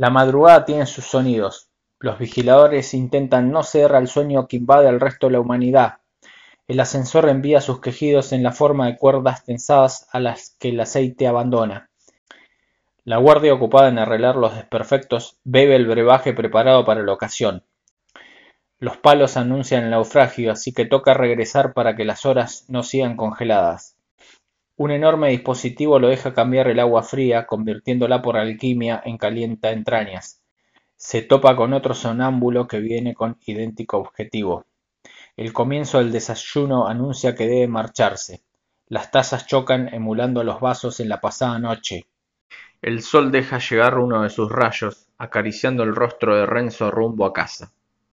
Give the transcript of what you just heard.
La madrugada tiene sus sonidos. Los vigiladores intentan no ceder al sueño que invade al resto de la humanidad. El ascensor envía sus quejidos en la forma de cuerdas tensadas a las que el aceite abandona. La guardia ocupada en arreglar los desperfectos bebe el brebaje preparado para la ocasión. Los palos anuncian el naufragio, así que toca regresar para que las horas no sigan congeladas. Un enorme dispositivo lo deja cambiar el agua fría, convirtiéndola por alquimia en calienta entrañas. Se topa con otro sonámbulo que viene con idéntico objetivo. El comienzo del desayuno anuncia que debe marcharse. Las tazas chocan emulando los vasos en la pasada noche. El sol deja llegar uno de sus rayos, acariciando el rostro de Renzo rumbo a casa.